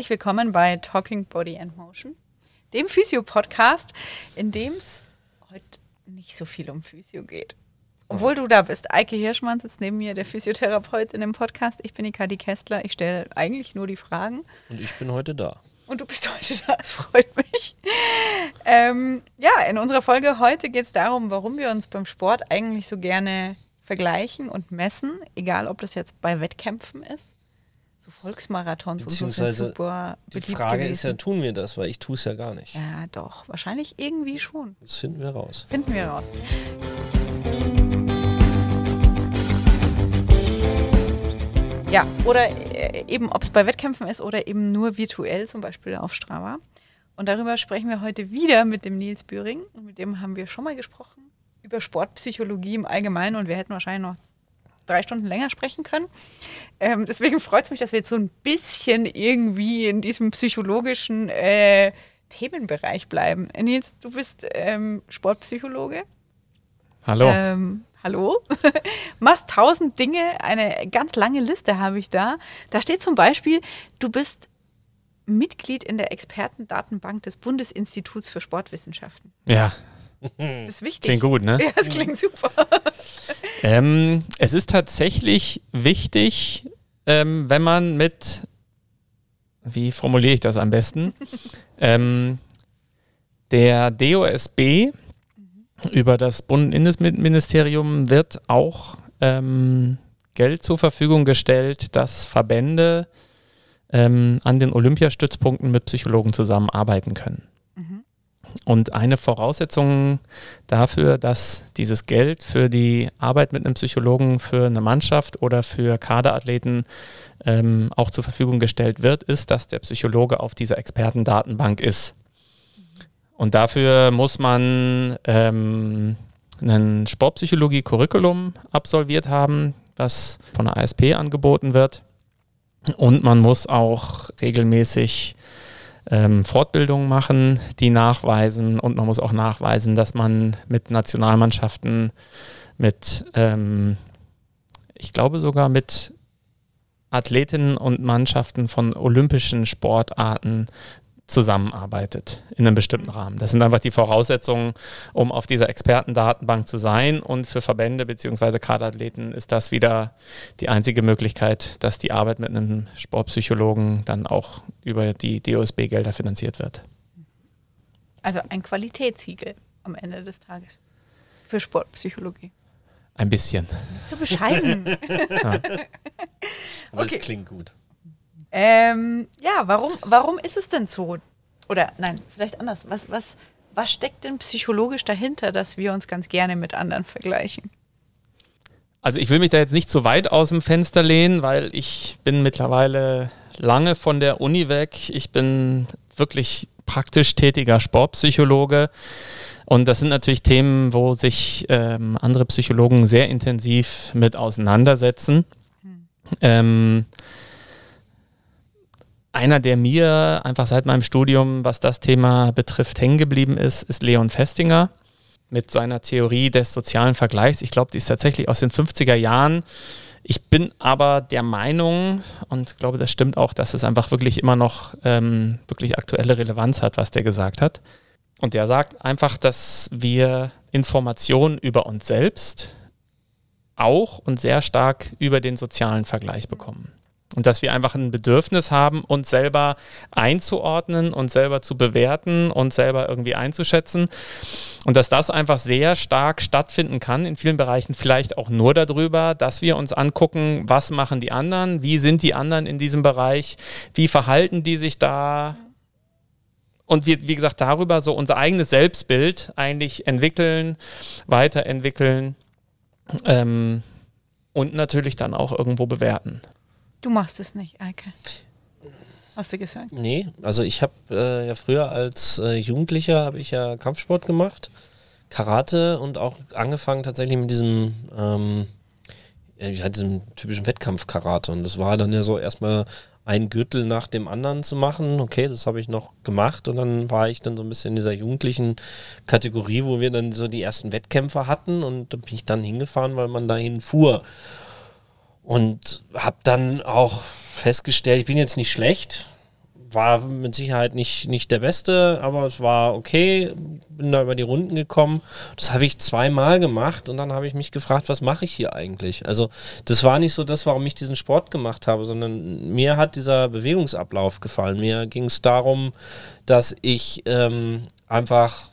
herzlich willkommen bei Talking Body and Motion, dem Physio-Podcast, in dem es heute nicht so viel um Physio geht. Obwohl du da bist. Eike Hirschmann sitzt neben mir, der Physiotherapeut in dem Podcast. Ich bin die Kadi Kestler. Ich stelle eigentlich nur die Fragen. Und ich bin heute da. Und du bist heute da, es freut mich. Ähm, ja, in unserer Folge heute geht es darum, warum wir uns beim Sport eigentlich so gerne vergleichen und messen, egal ob das jetzt bei Wettkämpfen ist. So Volksmarathons und so sind super Die Frage gewesen. ist ja, tun wir das, weil ich tue es ja gar nicht. Ja, doch, wahrscheinlich irgendwie schon. Das finden wir raus. Finden wir raus. Ja, oder äh, eben, ob es bei Wettkämpfen ist oder eben nur virtuell, zum Beispiel auf Strava. Und darüber sprechen wir heute wieder mit dem Nils Büring. Mit dem haben wir schon mal gesprochen über Sportpsychologie im Allgemeinen und wir hätten wahrscheinlich noch drei Stunden länger sprechen können. Ähm, deswegen freut es mich, dass wir jetzt so ein bisschen irgendwie in diesem psychologischen äh, Themenbereich bleiben. Nils, du bist ähm, Sportpsychologe. Hallo. Ähm, hallo. Machst tausend Dinge, eine ganz lange Liste habe ich da. Da steht zum Beispiel, du bist Mitglied in der Expertendatenbank des Bundesinstituts für Sportwissenschaften. Ja, das ist wichtig. Klingt gut, ne? Ja, das klingt super. Ähm, es ist tatsächlich wichtig, ähm, wenn man mit, wie formuliere ich das am besten, ähm, der DOSB über das Bundesinnenministerium wird auch ähm, Geld zur Verfügung gestellt, dass Verbände ähm, an den Olympiastützpunkten mit Psychologen zusammenarbeiten können. Und eine Voraussetzung dafür, dass dieses Geld für die Arbeit mit einem Psychologen für eine Mannschaft oder für Kaderathleten ähm, auch zur Verfügung gestellt wird, ist, dass der Psychologe auf dieser Expertendatenbank ist. Und dafür muss man ähm, ein Sportpsychologie-Curriculum absolviert haben, das von der ASP angeboten wird. Und man muss auch regelmäßig ähm, Fortbildungen machen, die nachweisen. Und man muss auch nachweisen, dass man mit Nationalmannschaften, mit, ähm, ich glaube sogar mit Athletinnen und Mannschaften von olympischen Sportarten zusammenarbeitet in einem bestimmten Rahmen. Das sind einfach die Voraussetzungen, um auf dieser Expertendatenbank zu sein. Und für Verbände bzw. Kaderathleten ist das wieder die einzige Möglichkeit, dass die Arbeit mit einem Sportpsychologen dann auch über die DOSB-Gelder finanziert wird. Also ein Qualitätssiegel am Ende des Tages für Sportpsychologie. Ein bisschen. Zu bescheiden. ja. Aber okay. es klingt gut. Ähm, ja, warum, warum ist es denn so? Oder nein, vielleicht anders. Was, was, was steckt denn psychologisch dahinter, dass wir uns ganz gerne mit anderen vergleichen? Also ich will mich da jetzt nicht zu weit aus dem Fenster lehnen, weil ich bin mittlerweile lange von der Uni weg. Ich bin wirklich praktisch tätiger Sportpsychologe. Und das sind natürlich Themen, wo sich ähm, andere Psychologen sehr intensiv mit auseinandersetzen. Hm. Ähm, einer, der mir einfach seit meinem Studium, was das Thema betrifft, hängen geblieben ist, ist Leon Festinger mit seiner Theorie des sozialen Vergleichs. Ich glaube, die ist tatsächlich aus den 50er Jahren. Ich bin aber der Meinung und glaube, das stimmt auch, dass es einfach wirklich immer noch ähm, wirklich aktuelle Relevanz hat, was der gesagt hat. Und der sagt einfach, dass wir Informationen über uns selbst auch und sehr stark über den sozialen Vergleich bekommen. Und dass wir einfach ein Bedürfnis haben, uns selber einzuordnen und selber zu bewerten und selber irgendwie einzuschätzen. Und dass das einfach sehr stark stattfinden kann, in vielen Bereichen vielleicht auch nur darüber, dass wir uns angucken, was machen die anderen, wie sind die anderen in diesem Bereich, wie verhalten die sich da. Und wir, wie gesagt, darüber so unser eigenes Selbstbild eigentlich entwickeln, weiterentwickeln ähm, und natürlich dann auch irgendwo bewerten. Du machst es nicht, Eike. Hast du gesagt? Nee, also ich habe äh, ja früher als äh, Jugendlicher habe ich ja Kampfsport gemacht, Karate und auch angefangen tatsächlich mit diesem, ähm, ja, diesem typischen Wettkampf-Karate. Und das war dann ja so erstmal ein Gürtel nach dem anderen zu machen. Okay, das habe ich noch gemacht und dann war ich dann so ein bisschen in dieser jugendlichen Kategorie, wo wir dann so die ersten Wettkämpfe hatten und da bin ich dann hingefahren, weil man dahin fuhr. Und habe dann auch festgestellt, ich bin jetzt nicht schlecht, war mit Sicherheit nicht, nicht der beste, aber es war okay. Bin da über die Runden gekommen. Das habe ich zweimal gemacht und dann habe ich mich gefragt, was mache ich hier eigentlich? Also, das war nicht so das, warum ich diesen Sport gemacht habe, sondern mir hat dieser Bewegungsablauf gefallen. Mir ging es darum, dass ich ähm, einfach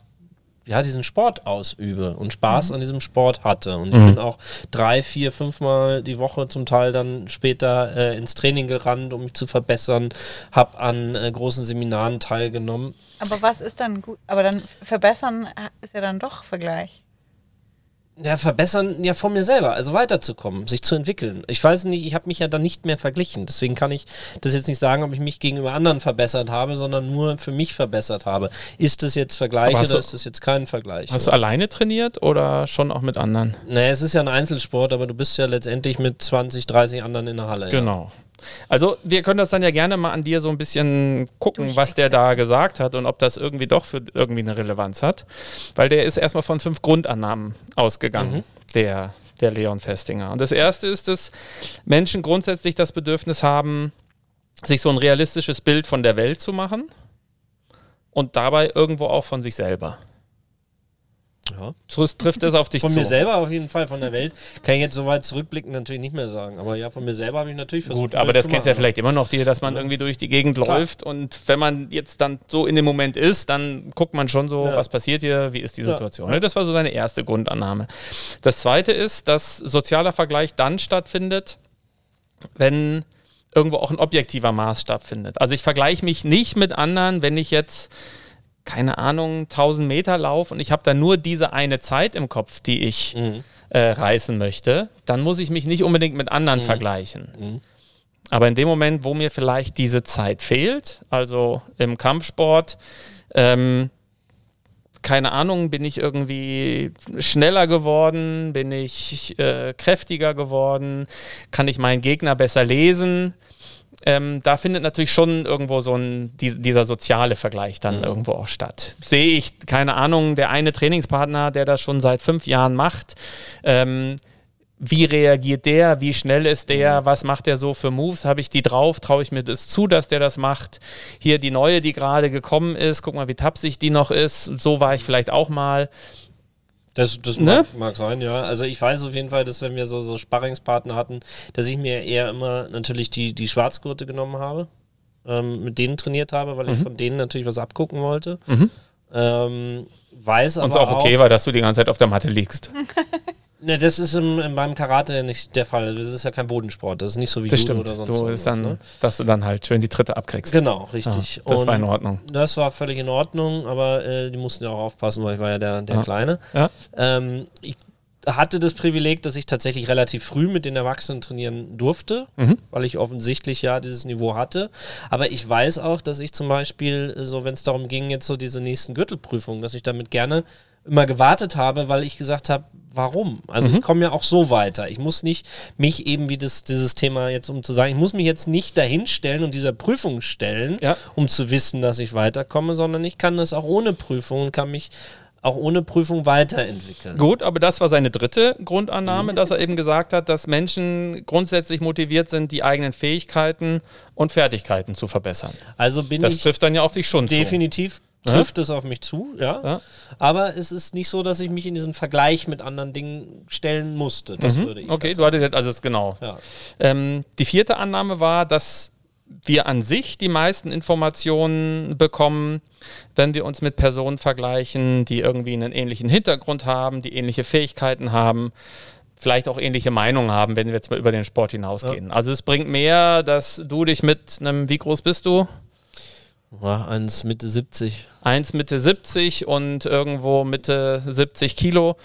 ja, diesen Sport ausübe und Spaß mhm. an diesem Sport hatte. Und ich mhm. bin auch drei, vier, fünfmal die Woche zum Teil dann später äh, ins Training gerannt, um mich zu verbessern, habe an äh, großen Seminaren teilgenommen. Aber was ist dann gut? Aber dann verbessern ist ja dann doch Vergleich ja, verbessern ja von mir selber, also weiterzukommen, sich zu entwickeln. Ich weiß nicht, ich habe mich ja dann nicht mehr verglichen. Deswegen kann ich das jetzt nicht sagen, ob ich mich gegenüber anderen verbessert habe, sondern nur für mich verbessert habe. Ist das jetzt Vergleich oder du, ist das jetzt kein Vergleich? Hast oder? du alleine trainiert oder schon auch mit anderen? Naja, es ist ja ein Einzelsport, aber du bist ja letztendlich mit 20, 30 anderen in der Halle. Genau. Ja. Also wir können das dann ja gerne mal an dir so ein bisschen gucken, was der da gesagt hat und ob das irgendwie doch für irgendwie eine Relevanz hat. Weil der ist erstmal von fünf Grundannahmen ausgegangen, mhm. der, der Leon Festinger. Und das erste ist, dass Menschen grundsätzlich das Bedürfnis haben, sich so ein realistisches Bild von der Welt zu machen und dabei irgendwo auch von sich selber. Ja. Trifft das auf dich von zu? Von mir selber auf jeden Fall, von der Welt. Kann ich jetzt so weit zurückblicken natürlich nicht mehr sagen. Aber ja, von mir selber habe ich natürlich versucht. Gut, aber das kennst du ja vielleicht immer noch dir, dass man ja. irgendwie durch die Gegend Klar. läuft und wenn man jetzt dann so in dem Moment ist, dann guckt man schon so, ja. was passiert hier, wie ist die Situation. Ja. Das war so seine erste Grundannahme. Das zweite ist, dass sozialer Vergleich dann stattfindet, wenn irgendwo auch ein objektiver Maßstab findet. Also ich vergleiche mich nicht mit anderen, wenn ich jetzt keine Ahnung, 1000 Meter Lauf und ich habe da nur diese eine Zeit im Kopf, die ich mhm. äh, reißen möchte, dann muss ich mich nicht unbedingt mit anderen mhm. vergleichen. Mhm. Aber in dem Moment, wo mir vielleicht diese Zeit fehlt, also im Kampfsport, ähm, keine Ahnung, bin ich irgendwie schneller geworden, bin ich äh, kräftiger geworden, kann ich meinen Gegner besser lesen, ähm, da findet natürlich schon irgendwo so ein, die, dieser soziale Vergleich dann mhm. irgendwo auch statt. Sehe ich, keine Ahnung, der eine Trainingspartner, der das schon seit fünf Jahren macht, ähm, wie reagiert der, wie schnell ist der, mhm. was macht der so für Moves, habe ich die drauf, traue ich mir das zu, dass der das macht. Hier die neue, die gerade gekommen ist, guck mal, wie tapsig die noch ist, so war ich vielleicht auch mal. Das, das ne? mag, mag, sein, ja. Also ich weiß auf jeden Fall, dass wenn wir so, so Sparringspartner hatten, dass ich mir eher immer natürlich die, die Schwarzgurte genommen habe, ähm, mit denen trainiert habe, weil mhm. ich von denen natürlich was abgucken wollte. Mhm. Ähm, weiß aber Und es auch okay war, dass du die ganze Zeit auf der Matte liegst. Ne, das ist im, im, beim Karate nicht der Fall. Das ist ja kein Bodensport. Das ist nicht so wie das Judo stimmt. oder sonst du ist dann, ne? Dass du dann halt schön die Tritte abkriegst. Genau, richtig. Ja, das Und war in Ordnung. Das war völlig in Ordnung, aber äh, die mussten ja auch aufpassen, weil ich war ja der, der ja. Kleine. Ja. Ähm, ich hatte das Privileg, dass ich tatsächlich relativ früh mit den Erwachsenen trainieren durfte, mhm. weil ich offensichtlich ja dieses Niveau hatte. Aber ich weiß auch, dass ich zum Beispiel, so wenn es darum ging, jetzt so diese nächsten Gürtelprüfungen, dass ich damit gerne immer gewartet habe, weil ich gesagt habe, warum? Also mhm. ich komme ja auch so weiter. Ich muss nicht mich eben wie das, dieses Thema jetzt, um zu sagen, ich muss mich jetzt nicht dahinstellen und dieser Prüfung stellen, ja. um zu wissen, dass ich weiterkomme, sondern ich kann das auch ohne Prüfung und kann mich auch ohne Prüfung weiterentwickeln. Gut, aber das war seine dritte Grundannahme, mhm. dass er eben gesagt hat, dass Menschen grundsätzlich motiviert sind, die eigenen Fähigkeiten und Fertigkeiten zu verbessern. Also bin das ich trifft dann ja auf dich schon definitiv trifft es auf mich zu, ja? ja. Aber es ist nicht so, dass ich mich in diesen Vergleich mit anderen Dingen stellen musste. Das mhm. würde ich. Okay, du hattest jetzt, also genau. Ja. Ähm, die vierte Annahme war, dass wir an sich die meisten Informationen bekommen, wenn wir uns mit Personen vergleichen, die irgendwie einen ähnlichen Hintergrund haben, die ähnliche Fähigkeiten haben, vielleicht auch ähnliche Meinungen haben, wenn wir jetzt mal über den Sport hinausgehen. Ja. Also es bringt mehr, dass du dich mit einem, wie groß bist du? Ja, eins Mitte 70. Eins Mitte 70 und irgendwo Mitte 70 Kilo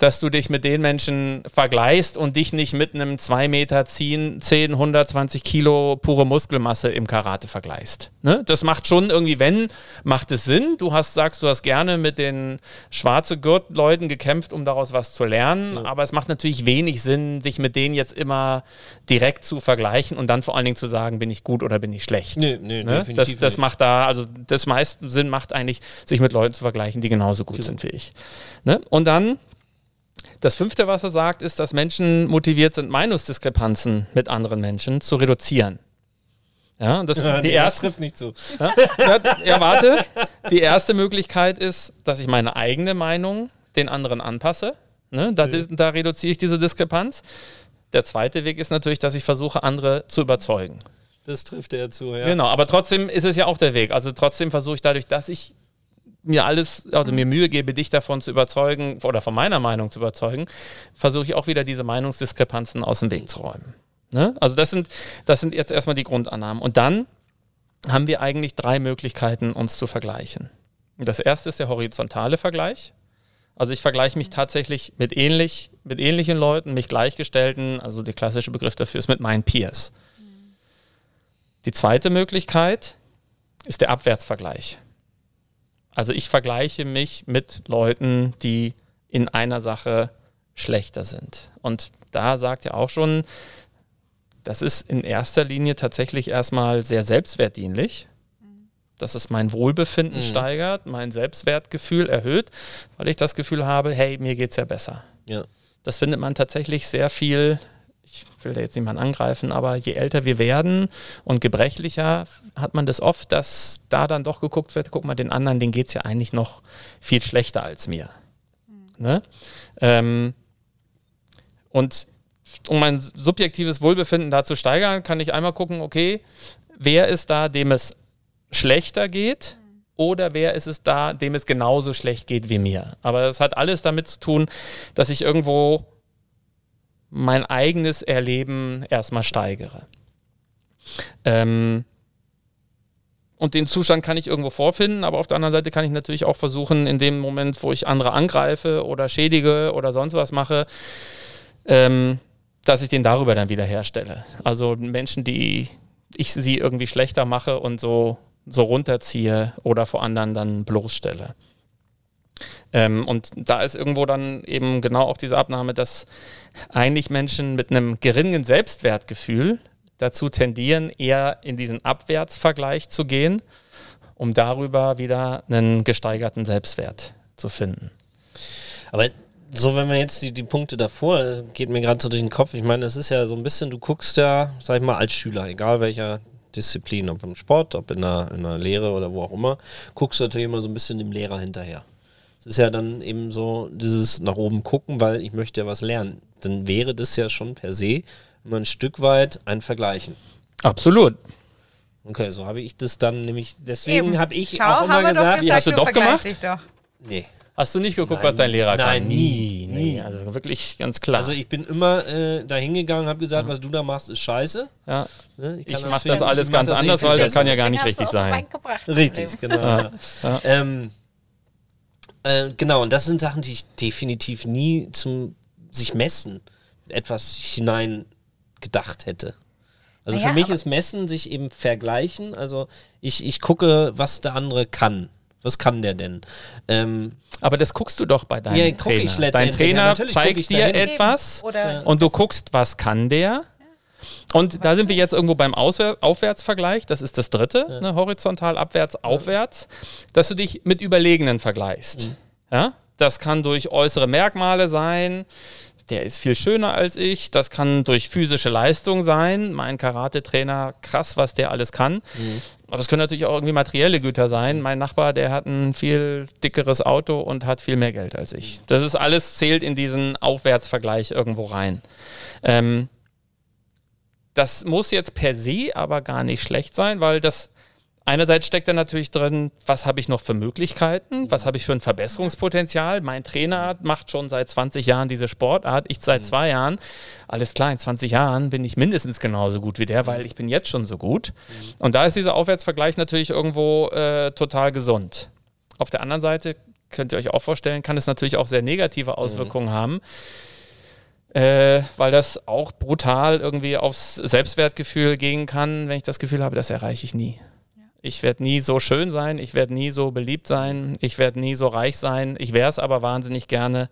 dass du dich mit den Menschen vergleichst und dich nicht mit einem 2 Meter 10, 10 120 Kilo pure Muskelmasse im Karate vergleichst. Ne? Das macht schon irgendwie, wenn, macht es Sinn. Du hast, sagst, du hast gerne mit den schwarze Gürtleuten gekämpft, um daraus was zu lernen, ja. aber es macht natürlich wenig Sinn, sich mit denen jetzt immer direkt zu vergleichen und dann vor allen Dingen zu sagen, bin ich gut oder bin ich schlecht. Nee, nee, ne? das, das macht da, also das meiste Sinn macht eigentlich, sich mit Leuten zu vergleichen, die genauso gut Klar. sind wie ich. Ne? Und dann das fünfte, was er sagt, ist, dass Menschen motiviert sind, Meinungsdiskrepanzen mit anderen Menschen zu reduzieren. Ja, das, Ja, die nee, erste, trifft nicht zu. ja, ja, ja, warte. Die erste Möglichkeit ist, dass ich meine eigene Meinung den anderen anpasse. Ne? Da, dis- da reduziere ich diese Diskrepanz. Der zweite Weg ist natürlich, dass ich versuche, andere zu überzeugen. Das trifft er zu, ja. Genau, aber trotzdem ist es ja auch der Weg. Also trotzdem versuche ich dadurch, dass ich mir alles, also mir Mühe gebe, dich davon zu überzeugen oder von meiner Meinung zu überzeugen, versuche ich auch wieder diese Meinungsdiskrepanzen aus dem Weg zu räumen. Ne? Also das sind, das sind jetzt erstmal die Grundannahmen. Und dann haben wir eigentlich drei Möglichkeiten, uns zu vergleichen. Das erste ist der horizontale Vergleich. Also ich vergleiche mich tatsächlich mit, ähnlich, mit ähnlichen Leuten, mich gleichgestellten, also der klassische Begriff dafür ist mit meinen Peers. Die zweite Möglichkeit ist der Abwärtsvergleich. Also ich vergleiche mich mit Leuten, die in einer Sache schlechter sind. Und da sagt ja auch schon, das ist in erster Linie tatsächlich erstmal sehr selbstwertdienlich, dass es mein Wohlbefinden Mhm. steigert, mein Selbstwertgefühl erhöht, weil ich das Gefühl habe, hey, mir geht's ja besser. Ja. Das findet man tatsächlich sehr viel, ich will da jetzt niemanden angreifen, aber je älter wir werden und gebrechlicher, hat man das oft, dass da dann doch geguckt wird, guck mal, den anderen, denen geht es ja eigentlich noch viel schlechter als mir. Ne? Ähm, und um mein subjektives Wohlbefinden da zu steigern, kann ich einmal gucken, okay, wer ist da, dem es schlechter geht oder wer ist es da, dem es genauso schlecht geht wie mir. Aber das hat alles damit zu tun, dass ich irgendwo mein eigenes Erleben erstmal steigere. Ähm, und den Zustand kann ich irgendwo vorfinden, aber auf der anderen Seite kann ich natürlich auch versuchen, in dem Moment, wo ich andere angreife oder schädige oder sonst was mache, ähm, dass ich den darüber dann wieder herstelle. Also Menschen, die ich sie irgendwie schlechter mache und so, so runterziehe oder vor anderen dann bloßstelle. Ähm, und da ist irgendwo dann eben genau auch diese Abnahme, dass eigentlich Menschen mit einem geringen Selbstwertgefühl dazu tendieren, eher in diesen Abwärtsvergleich zu gehen, um darüber wieder einen gesteigerten Selbstwert zu finden. Aber so, wenn wir jetzt die, die Punkte davor, das geht mir gerade so durch den Kopf. Ich meine, es ist ja so ein bisschen, du guckst ja, sag ich mal, als Schüler, egal welcher Disziplin, ob im Sport, ob in der, in der Lehre oder wo auch immer, guckst du natürlich immer so ein bisschen dem Lehrer hinterher. Es ist ja dann eben so dieses nach oben gucken, weil ich möchte ja was lernen. Dann wäre das ja schon per se immer ein Stück weit ein Vergleichen. Absolut. Okay, so habe ich das dann nämlich, deswegen habe ich Schau, auch immer doch gesagt, Wie, hast du doch vergleich gemacht? Doch. nee. Hast du nicht geguckt, Nein, was dein Lehrer nein, kann? nie, nie. Also wirklich ganz klar. Also ich bin immer äh, da hingegangen, habe gesagt, was du da machst, ist scheiße. ja, Ne? ich kann mache das alles ich ganz das anders, weil das kann ja gar nicht richtig du sein. Richtig, genau. Ja. Ja. Ähm, äh, genau, und das sind Sachen, die ich definitiv nie zum sich messen, etwas hinein gedacht hätte. Also Naja, für mich ist Messen sich eben vergleichen. Also ich, ich gucke, was der andere kann. Was kann der denn? Ähm, Aber das guckst du doch bei deinem Ja, Trainer. letztendlich. Dein Ja, Trainer guck zeigt dir etwas Oder und du guckst, was kann der. Und da sind wir jetzt irgendwo beim Auswär Aufwärtsvergleich. Das ist das dritte, ne, horizontal, abwärts, aufwärts, dass du dich mit Überlegenen vergleichst. Mhm. Ja? Das kann durch äußere Merkmale sein. Der ist viel schöner als ich. Das kann durch physische Leistung sein. Mein Karate-Trainer, krass, was der alles kann. Mhm. Aber es können natürlich auch irgendwie materielle Güter sein. Mein Nachbar, der hat ein viel dickeres Auto und hat viel mehr Geld als ich. Das ist alles, zählt in diesen Aufwärtsvergleich irgendwo rein. Ähm, das muss jetzt per se aber gar nicht schlecht sein, weil das einerseits steckt da natürlich drin, was habe ich noch für Möglichkeiten, was habe ich für ein Verbesserungspotenzial. Mein Trainer macht schon seit 20 Jahren diese Sportart, ich seit zwei Jahren. Alles klar, in 20 Jahren bin ich mindestens genauso gut wie der, weil ich bin jetzt schon so gut. Und da ist dieser Aufwärtsvergleich natürlich irgendwo äh, total gesund. Auf der anderen Seite könnt ihr euch auch vorstellen, kann es natürlich auch sehr negative Auswirkungen haben äh, weil das auch brutal irgendwie aufs Selbstwertgefühl gehen kann, wenn ich das Gefühl habe, das erreiche ich nie. Ich werde nie so schön sein, ich werde nie so beliebt sein, ich werde nie so reich sein, ich wäre es aber wahnsinnig gerne.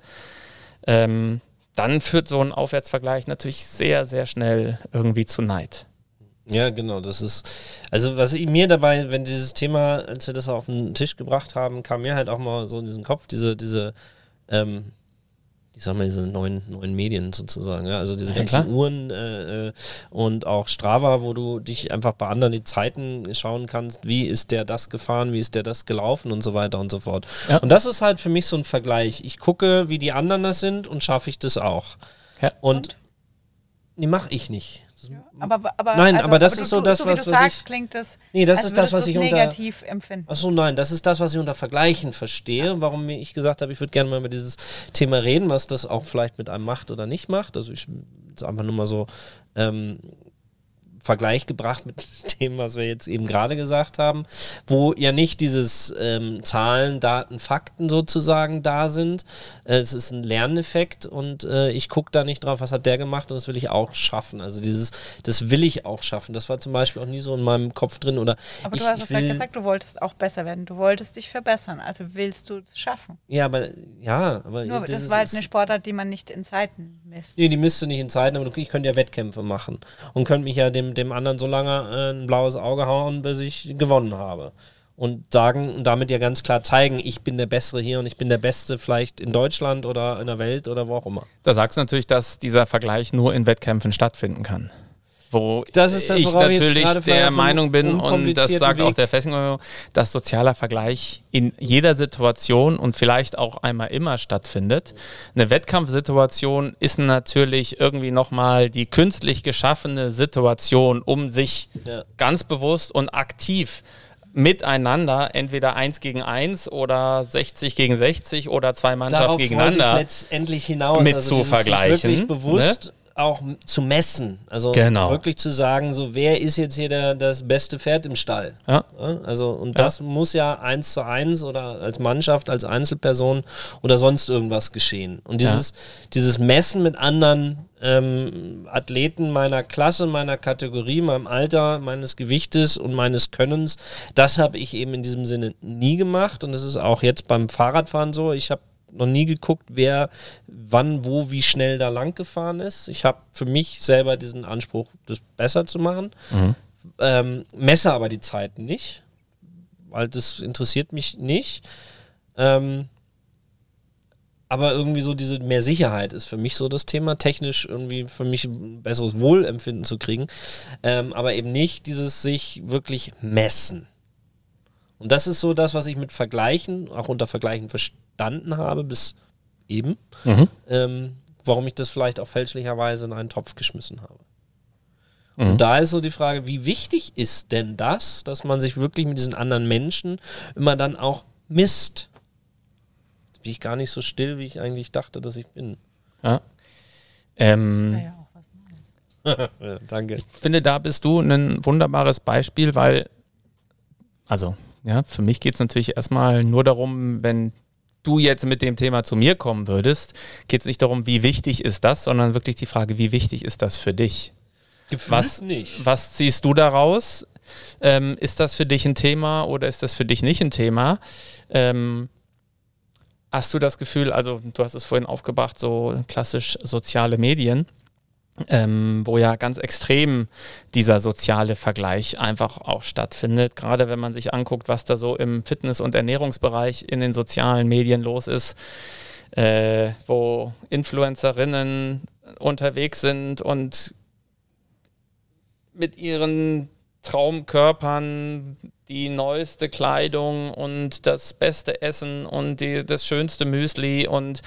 Ähm, dann führt so ein Aufwärtsvergleich natürlich sehr, sehr schnell irgendwie zu Neid. Ja, genau, das ist, also was ich mir dabei, wenn dieses Thema, als wir das auf den Tisch gebracht haben, kam mir halt auch mal so in diesen Kopf, diese, diese, ähm, ich sag mal, diese neuen, neuen Medien sozusagen. Ja? Also diese Ja, ganzen klar. Uhren äh, äh, und auch Strava, wo du dich einfach bei anderen die Zeiten schauen kannst, wie ist der das gefahren, wie ist der das gelaufen und so weiter und so fort. Ja. Und das ist halt für mich so ein Vergleich. Ich gucke, wie die anderen das sind und schaffe ich das auch. Ja. Und nee, mache ich nicht. Das- Aber, aber, Nein, also, aber das du- ist so das, so was- was sagst, ich- klingt das, Nee, das ist das, was ich unter- negativ empfinden. Achso, nein, das ist das, was ich unter Vergleichen verstehe, warum ich gesagt habe, ich würde gerne mal über dieses Thema reden, was das auch vielleicht mit einem macht oder nicht macht. Also ich einfach nur mal so ähm, Vergleich gebracht mit dem, was wir jetzt eben gerade gesagt haben, wo ja nicht dieses ähm, Zahlen, Daten, Fakten sozusagen da sind. Äh, es ist ein Lerneffekt und äh, ich gucke da nicht drauf, was hat der gemacht und das will ich auch schaffen. Also dieses, das will ich auch schaffen. Das war zum Beispiel auch nie so in meinem Kopf drin oder Aber ich, du hast will- gesagt, du wolltest auch besser werden. Du wolltest dich verbessern. Also willst du es schaffen. Ja, aber ja, aber Nur, das war halt ist- eine Sportart, die man nicht in Zeiten misst. Nee, die misst du nicht in Zeiten, aber ich könnte ja Wettkämpfe machen und könnte mich ja dem, dem anderen so lange äh, ein blaues Auge hauen, bis ich gewonnen habe. Und sagen und damit ja ganz klar zeigen, ich bin der Bessere hier und ich bin der Beste vielleicht in Deutschland oder in der Welt oder wo auch immer. Da sagst du natürlich, dass dieser Vergleich nur in Wettkämpfen stattfinden kann. Wo Das ist das, ich natürlich der Meinung bin, und das sagt auch Weg- der Fessing, dass sozialer Vergleich in jeder Situation und vielleicht auch einmal immer stattfindet. Eine Wettkampfsituation ist natürlich irgendwie nochmal die künstlich geschaffene Situation, um sich Ja. ganz bewusst und aktiv miteinander, entweder eins gegen eins oder 60 gegen 60 oder zwei Mannschaften gegeneinander. letztendlich hinaus. mit also zu vergleichen, Wirklich bewusst auch zu messen. Also Genau. wirklich zu sagen, so wer ist jetzt hier der, das beste Pferd im Stall? Ja. Ja, Also, und Ja. das muss ja eins zu eins oder als Mannschaft, als Einzelperson oder sonst irgendwas geschehen. Und dieses, dieses Messen mit anderen ähm, Athleten meiner Klasse, meiner Kategorie, meinem Alter, meines Gewichtes und meines Könnens, das habe ich eben in diesem Sinne nie gemacht. Und das ist auch jetzt beim Fahrradfahren so. Ich habe noch nie geguckt, wer wann, wo, wie schnell da lang gefahren ist. Ich habe für mich selber diesen Anspruch, das besser zu machen ähm, messe aber die Zeiten nicht, weil das interessiert mich nicht. Ähm, aber irgendwie so diese mehr Sicherheit ist für mich so das Thema, technisch irgendwie für mich ein besseres Wohlempfinden zu kriegen, ähm, aber eben nicht dieses sich wirklich messen. Und das ist so das, was ich mit Vergleichen, auch unter Vergleichen verstanden habe, bis eben, Mhm. ähm, warum ich das vielleicht auch fälschlicherweise in einen Topf geschmissen habe. Mhm. Und da ist so die Frage, wie wichtig ist denn das, dass man sich wirklich mit diesen anderen Menschen immer dann auch misst? Jetzt bin ich gar nicht so still, wie ich eigentlich dachte, dass ich bin. Ja. Ähm, Ja, ja, auch was Neues. ja, danke. Ich finde, da bist du ein wunderbares Beispiel, weil, also, ja, für mich geht es natürlich erstmal nur darum, wenn du jetzt mit dem Thema zu mir kommen würdest, geht es nicht darum, wie wichtig ist das, sondern wirklich die Frage, wie wichtig ist das für dich? Was- nicht? Was ziehst du daraus? Ähm, ist das für dich ein Thema oder ist das für dich nicht ein Thema? Ähm, hast du das Gefühl, also du hast es vorhin aufgebracht, so klassisch soziale Medien, ähm, wo ja ganz extrem dieser soziale Vergleich einfach auch stattfindet. Gerade wenn man sich anguckt, was da so im Fitness- und Ernährungsbereich in den sozialen Medien los ist, äh, wo Influencerinnen unterwegs sind und mit ihren Traumkörpern die neueste Kleidung und das beste Essen und die, das schönste Müsli und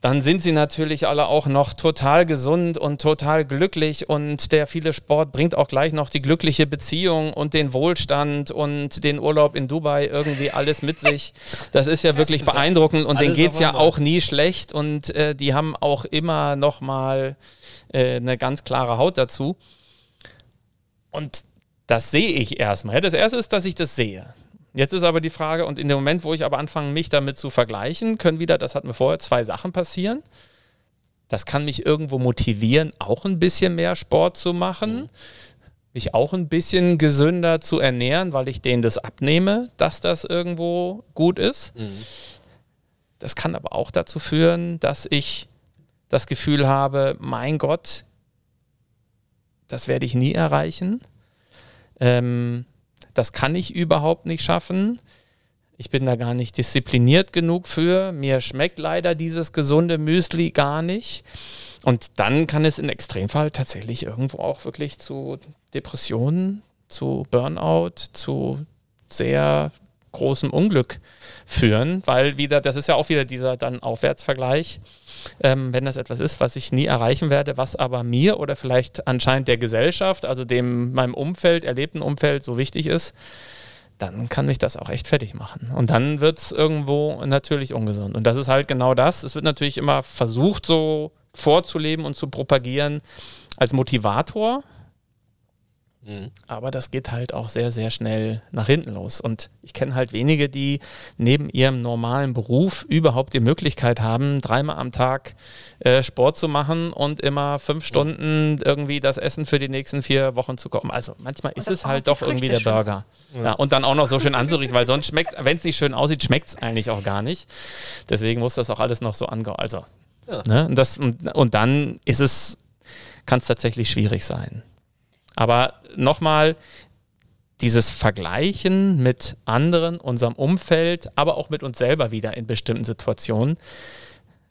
dann sind sie natürlich alle auch noch total gesund und total glücklich und der viele Sport bringt auch gleich noch die glückliche Beziehung und den Wohlstand und den Urlaub in Dubai irgendwie alles mit sich. Das ist ja wirklich beeindruckend und denen geht es ja auch nie schlecht und äh, die haben auch immer noch mal äh, eine ganz klare Haut dazu. Und das sehe ich erstmal. Das erste ist, dass ich das sehe. Jetzt ist aber die Frage, und in dem Moment, wo ich aber anfange, mich damit zu vergleichen, können wieder, das hatten wir vorher, zwei Sachen passieren. Das kann mich irgendwo motivieren, auch ein bisschen mehr Sport zu machen, mich auch ein bisschen gesünder zu ernähren, weil ich denen das abnehme, dass das irgendwo gut ist. Das kann aber auch dazu führen, dass ich das Gefühl habe, mein Gott, das werde ich nie erreichen. Ähm, das kann ich überhaupt nicht schaffen. Ich bin da gar nicht diszipliniert genug für. Mir schmeckt leider dieses gesunde Müsli gar nicht. Und dann kann es in Extremfall tatsächlich irgendwo auch wirklich zu Depressionen, zu Burnout, zu sehr großem Unglück führen, weil wieder, das ist ja auch wieder dieser dann Aufwärtsvergleich, ähm, wenn das etwas ist, was ich nie erreichen werde, was aber mir oder vielleicht anscheinend der Gesellschaft, also dem meinem Umfeld, erlebten Umfeld so wichtig ist, dann kann mich das auch echt fertig machen. Und dann wird es irgendwo natürlich ungesund. Und das ist halt genau das. Es wird natürlich immer versucht, so vorzuleben und zu propagieren als Motivator, Mhm. Aber das geht halt auch sehr, sehr schnell nach hinten los. Und ich kenne halt wenige, die neben ihrem normalen Beruf überhaupt die Möglichkeit haben, dreimal am Tag äh, Sport zu machen und immer fünf Stunden irgendwie das Essen für die nächsten vier Wochen zu kochen. Also manchmal ist es halt doch irgendwie der Burger. Ja. ja. und dann auch noch so schön anzurichten, weil sonst schmeckt, wenn es nicht schön aussieht, schmeckt es eigentlich auch gar nicht. Deswegen muss das auch alles noch so angehen. Also, ja. ne? und, das, und, und dann ist es, kann es tatsächlich schwierig sein. Aber nochmal, dieses Vergleichen mit anderen, unserem Umfeld, aber auch mit uns selber wieder in bestimmten Situationen,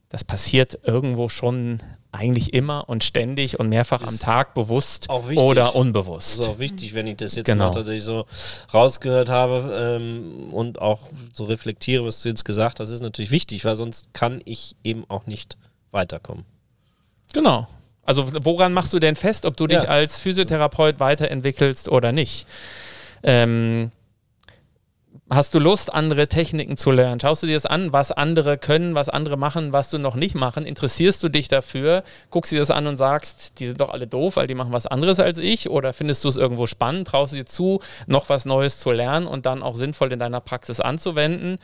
das passiert irgendwo schon eigentlich immer und ständig und mehrfach am Tag bewusst oder unbewusst. Das ist auch wichtig, wenn ich das jetzt genau. tatsächlich so rausgehört habe ähm, und auch so reflektiere, was du jetzt gesagt hast, ist natürlich wichtig, weil sonst kann ich eben auch nicht weiterkommen. Genau. Also woran machst du denn fest, ob du dich als Physiotherapeut weiterentwickelst oder nicht? Ähm, Hast du Lust, andere Techniken zu lernen? Schaust du dir das an, was andere können, was andere machen, was du noch nicht machen? Interessierst du dich dafür? Guckst du dir das an und sagst, die sind doch alle doof, weil die machen was anderes als ich? Oder findest du es irgendwo spannend? Traust du dir zu, noch was Neues zu lernen und dann auch sinnvoll in deiner Praxis anzuwenden?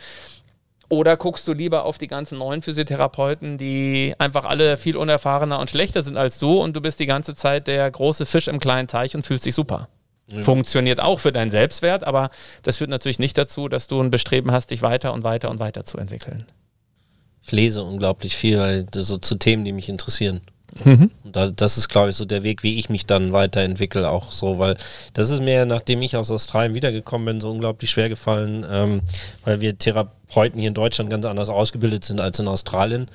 Oder guckst du lieber auf die ganzen neuen Physiotherapeuten, die einfach alle viel unerfahrener und schlechter sind als du und du bist die ganze Zeit der große Fisch im kleinen Teich und fühlst dich super? Ja. Funktioniert auch für deinen Selbstwert, aber das führt natürlich nicht dazu, dass du ein Bestreben hast, dich weiter und weiter und weiter zu entwickeln. Ich lese unglaublich viel, weil so zu Themen, die mich interessieren. Mhm. Und da, das ist, glaube ich, so der Weg, wie ich mich dann weiterentwickle, auch so, weil das ist mir, nachdem ich aus Australien wiedergekommen bin, so unglaublich schwer gefallen, ähm, weil wir Therapeuten hier in Deutschland ganz anders ausgebildet sind als in Australien.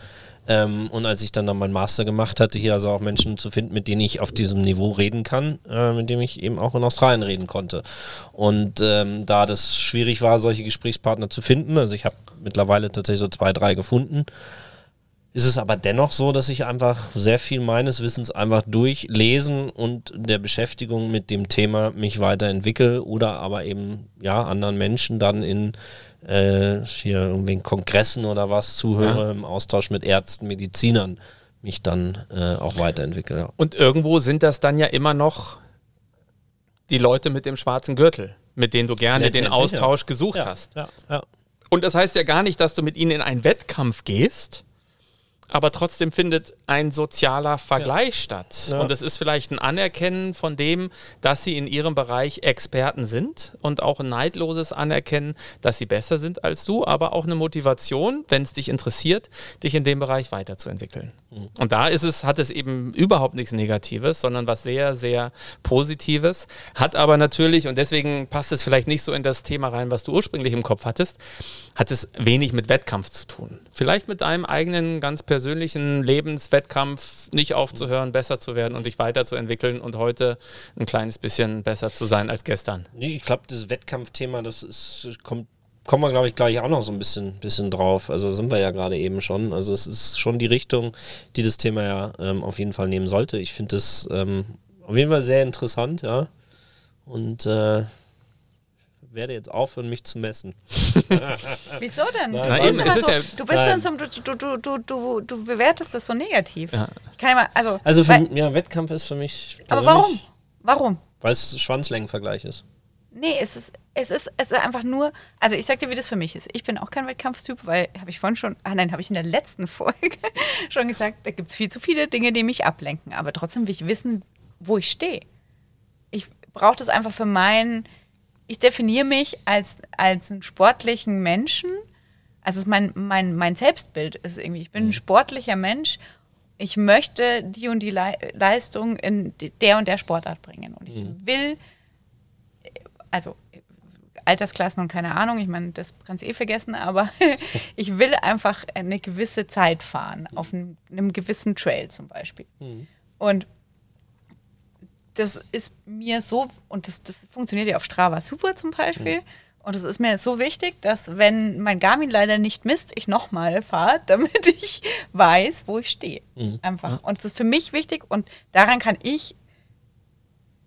Ähm, und als ich dann, dann meinen Master gemacht hatte, hier also auch Menschen zu finden, mit denen ich auf diesem Niveau reden kann, äh, mit dem ich eben auch in Australien reden konnte. Und ähm, da das schwierig war, solche Gesprächspartner zu finden, also ich habe mittlerweile tatsächlich so zwei, drei gefunden, ist es aber dennoch so, dass ich einfach sehr viel meines Wissens einfach durch Lesen und der Beschäftigung mit dem Thema mich weiterentwickle oder aber eben ja anderen Menschen dann in äh, hier irgendwie in Kongressen oder was zuhöre, ja. im Austausch mit Ärzten, Medizinern mich dann äh, auch weiterentwickle. Ja. Und irgendwo sind das dann ja immer noch die Leute mit dem schwarzen Gürtel, mit denen du gerne den Austausch ja. gesucht hast. Und das heißt ja gar nicht, dass du mit ihnen in einen Wettkampf gehst, aber trotzdem findet ein sozialer Vergleich ja. statt. Ja. Und es ist vielleicht ein Anerkennen von dem, dass sie in ihrem Bereich Experten sind und auch ein neidloses Anerkennen, dass sie besser sind als du, aber auch eine Motivation, wenn es dich interessiert, dich in dem Bereich weiterzuentwickeln. Mhm. Und da ist es, hat es eben überhaupt nichts Negatives, sondern was sehr, sehr Positives. Hat aber natürlich, und deswegen passt es vielleicht nicht so in das Thema rein, was du ursprünglich im Kopf hattest, hat es wenig mit Wettkampf zu tun. Vielleicht mit deinem eigenen ganz persönlichen persönlichen Lebenswettkampf nicht aufzuhören, besser zu werden und dich weiterzuentwickeln und heute ein kleines bisschen besser zu sein als gestern. Nee, ich glaube, das Wettkampfthema, das ist, kommt kommen wir, glaube ich, gleich auch noch so ein bisschen, bisschen drauf. Also sind wir ja gerade eben schon. Also es ist schon die Richtung, die das Thema ja ähm, auf jeden Fall nehmen sollte. Ich finde das ähm, auf jeden Fall sehr interessant, ja. Und äh, werde jetzt aufhören, mich zu messen. Wieso denn? Nein, du, bist Nein, so, ja, du bist dann so, du, du, du, du, du bewertest das so negativ. Ja. Ich kann ja mal, also, also für, weil, ja, Wettkampf ist für mich. Aber warum? Warum? Weil es Schwanzlängenvergleich ist. Nee, es ist, es ist, es ist einfach nur, also ich sag dir, wie das für mich ist. Ich bin auch kein Wettkampfstyp, weil, habe ich vorhin schon, ah nein, habe ich in der letzten Folge schon gesagt, da gibt es viel zu viele Dinge, die mich ablenken. Aber trotzdem will ich wissen, wo ich stehe. Ich brauche das einfach für meinen ich definiere mich als, als einen sportlichen Menschen. Also mein, mein, mein Selbstbild ist irgendwie, ich bin ein mhm. sportlicher Mensch. Ich möchte die und die Le Leistung in der und der Sportart bringen. Und ich mhm. will, also Altersklassen und keine Ahnung, ich meine, das kannst du eh vergessen, aber ich will einfach eine gewisse Zeit fahren, auf einem, einem gewissen Trail zum Beispiel. Mhm. Und das ist mir so, und das, das funktioniert ja auf Strava super zum Beispiel. Und es ist mir so wichtig, dass wenn mein Garmin leider nicht misst, ich nochmal fahre, damit ich weiß, wo ich stehe. Einfach. Und das ist für mich wichtig und daran kann ich